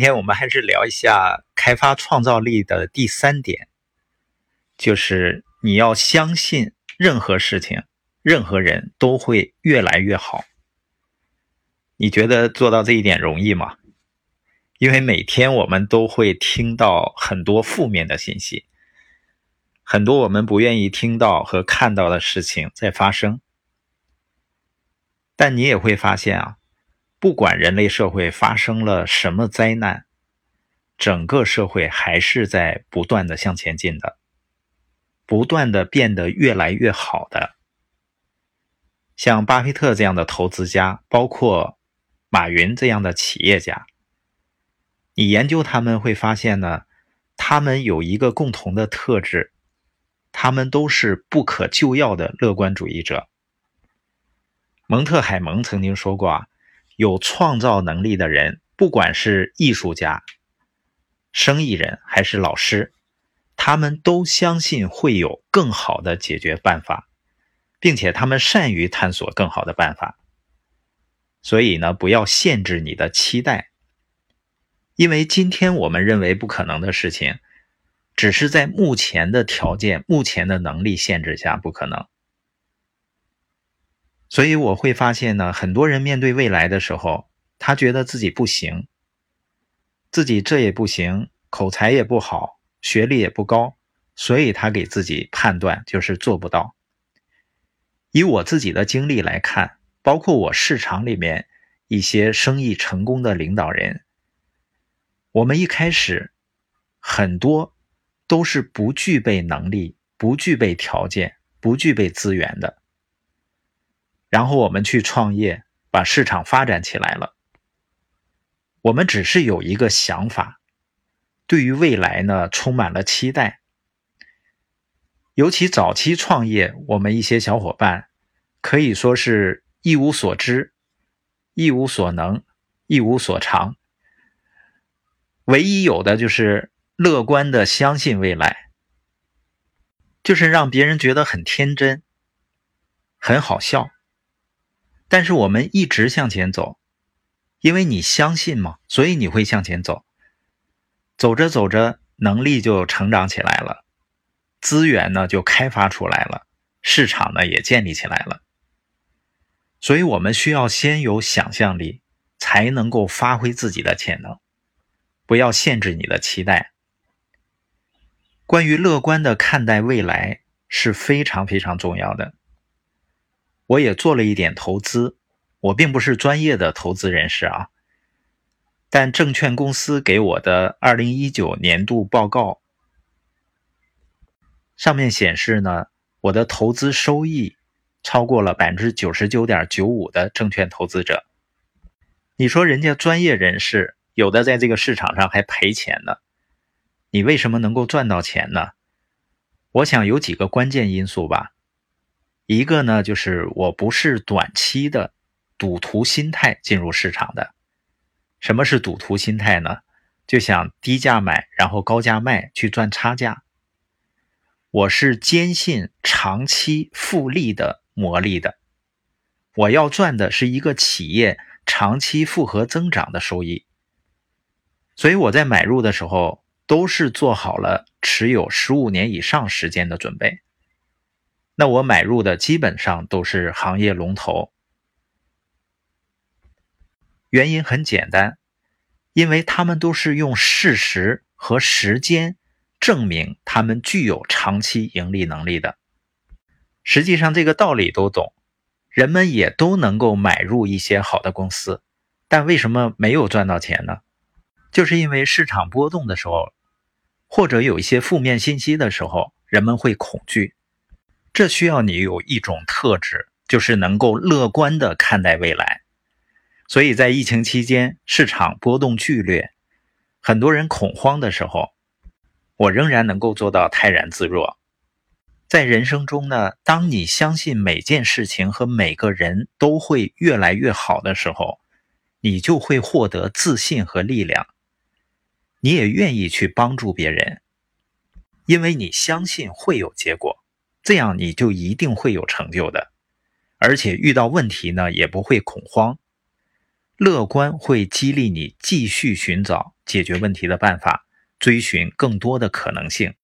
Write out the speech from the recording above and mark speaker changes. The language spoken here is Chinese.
Speaker 1: 今天我们还是聊一下开发创造力的第三点，就是你要相信任何事情、任何人都会越来越好。你觉得做到这一点容易吗？因为每天我们都会听到很多负面的信息，很多我们不愿意听到和看到的事情在发生。但你也会发现啊。不管人类社会发生了什么灾难，整个社会还是在不断的向前进的，不断的变得越来越好的。像巴菲特这样的投资家，包括马云这样的企业家，你研究他们会发现呢，他们有一个共同的特质，他们都是不可救药的乐观主义者。蒙特海蒙曾经说过啊。有创造能力的人，不管是艺术家、生意人还是老师，他们都相信会有更好的解决办法，并且他们善于探索更好的办法。所以呢，不要限制你的期待，因为今天我们认为不可能的事情，只是在目前的条件、目前的能力限制下不可能。所以我会发现呢，很多人面对未来的时候，他觉得自己不行，自己这也不行，口才也不好，学历也不高，所以他给自己判断就是做不到。以我自己的经历来看，包括我市场里面一些生意成功的领导人，我们一开始很多都是不具备能力、不具备条件、不具备资源的。然后我们去创业，把市场发展起来了。我们只是有一个想法，对于未来呢充满了期待。尤其早期创业，我们一些小伙伴可以说是一无所知、一无所能、一无所长，唯一有的就是乐观的相信未来，就是让别人觉得很天真、很好笑。但是我们一直向前走，因为你相信嘛，所以你会向前走。走着走着，能力就成长起来了，资源呢就开发出来了，市场呢也建立起来了。所以，我们需要先有想象力，才能够发挥自己的潜能。不要限制你的期待。关于乐观的看待未来是非常非常重要的。我也做了一点投资，我并不是专业的投资人士啊，但证券公司给我的二零一九年度报告上面显示呢，我的投资收益超过了百分之九十九点九五的证券投资者。你说人家专业人士有的在这个市场上还赔钱呢，你为什么能够赚到钱呢？我想有几个关键因素吧。一个呢，就是我不是短期的赌徒心态进入市场的。什么是赌徒心态呢？就想低价买，然后高价卖，去赚差价。我是坚信长期复利的魔力的。我要赚的是一个企业长期复合增长的收益。所以我在买入的时候，都是做好了持有十五年以上时间的准备。那我买入的基本上都是行业龙头，原因很简单，因为他们都是用事实和时间证明他们具有长期盈利能力的。实际上这个道理都懂，人们也都能够买入一些好的公司，但为什么没有赚到钱呢？就是因为市场波动的时候，或者有一些负面信息的时候，人们会恐惧。这需要你有一种特质，就是能够乐观的看待未来。所以在疫情期间，市场波动剧烈，很多人恐慌的时候，我仍然能够做到泰然自若。在人生中呢，当你相信每件事情和每个人都会越来越好的时候，你就会获得自信和力量。你也愿意去帮助别人，因为你相信会有结果。这样你就一定会有成就的，而且遇到问题呢也不会恐慌，乐观会激励你继续寻找解决问题的办法，追寻更多的可能性。